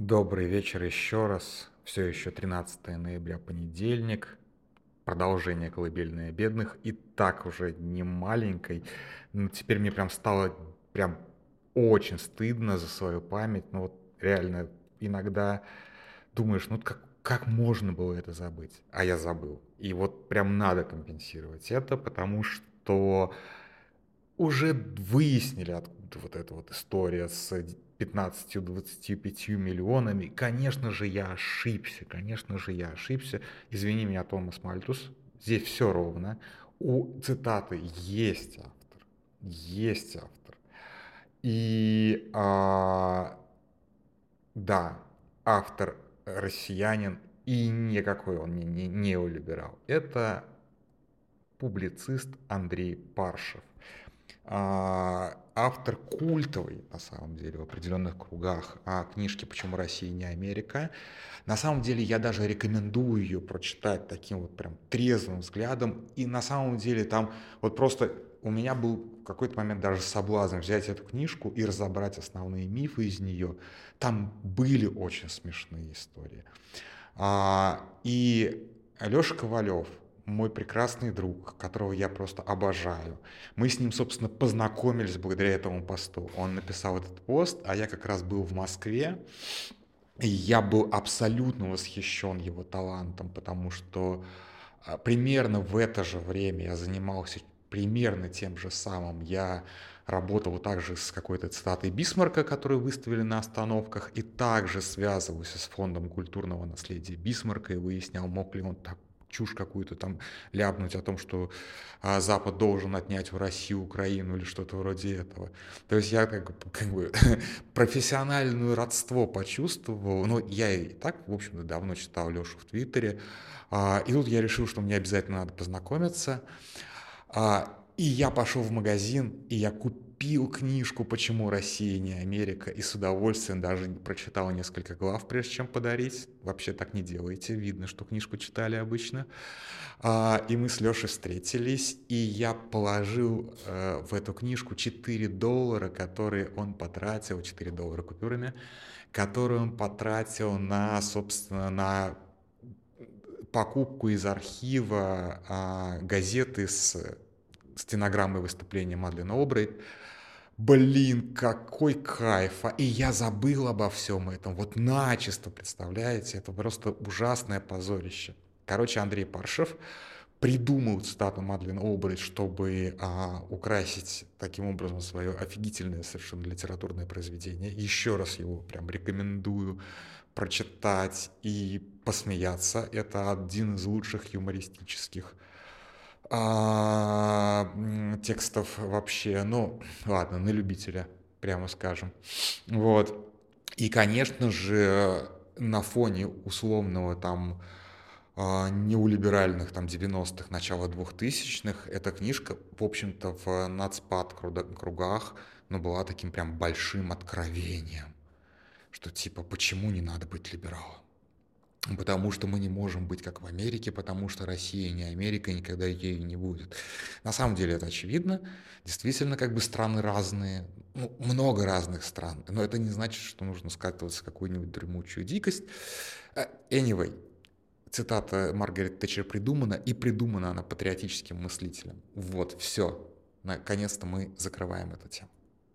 Добрый вечер еще раз. Все еще 13 ноября, понедельник. Продолжение колыбельной бедных. И так уже не маленькой. Но теперь мне прям стало прям очень стыдно за свою память. Ну вот реально иногда думаешь, ну как, как можно было это забыть? А я забыл. И вот прям надо компенсировать это, потому что уже выяснили, откуда вот эта вот история с 15-25 миллионами. Конечно же, я ошибся, конечно же, я ошибся. Извини меня, Томас Мальтус, здесь все ровно. У цитаты есть автор, есть автор. И а, да, автор россиянин, и никакой он не, не неолиберал. Это публицист Андрей Паршев. А, автор культовый, на самом деле, в определенных кругах а книжки «Почему Россия не Америка». На самом деле я даже рекомендую ее прочитать таким вот прям трезвым взглядом. И на самом деле там вот просто у меня был в какой-то момент даже соблазн взять эту книжку и разобрать основные мифы из нее. Там были очень смешные истории. А, и Леша Ковалев, мой прекрасный друг, которого я просто обожаю. Мы с ним, собственно, познакомились благодаря этому посту. Он написал этот пост, а я как раз был в Москве, и я был абсолютно восхищен его талантом, потому что а, примерно в это же время я занимался примерно тем же самым. Я работал также с какой-то цитатой Бисмарка, которую выставили на остановках, и также связывался с фондом культурного наследия Бисмарка и выяснял, мог ли он так чушь какую-то там ляпнуть о том, что а, Запад должен отнять у России Украину или что-то вроде этого. То есть я как, как бы профессиональное родство почувствовал. Ну, я и так, в общем-то, давно читал Лешу в Твиттере. А, и тут я решил, что мне обязательно надо познакомиться. А, и я пошел в магазин, и я купил купил книжку «Почему Россия не Америка» и с удовольствием даже прочитал несколько глав, прежде чем подарить. Вообще так не делайте, видно, что книжку читали обычно. А, и мы с Лешей встретились, и я положил э, в эту книжку 4 доллара, которые он потратил, 4 доллара купюрами, которые он потратил на, собственно, на покупку из архива а, газеты с стенограммой выступления Мадлен Обрейт, блин, какой кайф. И я забыл обо всем этом. Вот начисто, представляете? Это просто ужасное позорище. Короче, Андрей Паршев придумал цитату Мадлен Олбрид, чтобы а, украсить таким образом свое офигительное совершенно литературное произведение. Еще раз его прям рекомендую прочитать и посмеяться. Это один из лучших юмористических а, текстов вообще, ну, ладно, на любителя, прямо скажем. Вот. И, конечно же, на фоне условного там а, неолиберальных там 90-х, начала 2000-х, эта книжка, в общем-то, в нацпад кругах, ну, была таким прям большим откровением, что типа, почему не надо быть либералом? Потому что мы не можем быть как в Америке, потому что Россия не Америка, никогда ею не будет. На самом деле это очевидно. Действительно, как бы страны разные, ну, много разных стран, но это не значит, что нужно скатываться в какую-нибудь дремучую дикость. Э, anyway, цитата Маргарет Тэтчер придумана, и придумана она патриотическим мыслителем. Вот, все. Наконец-то мы закрываем эту тему.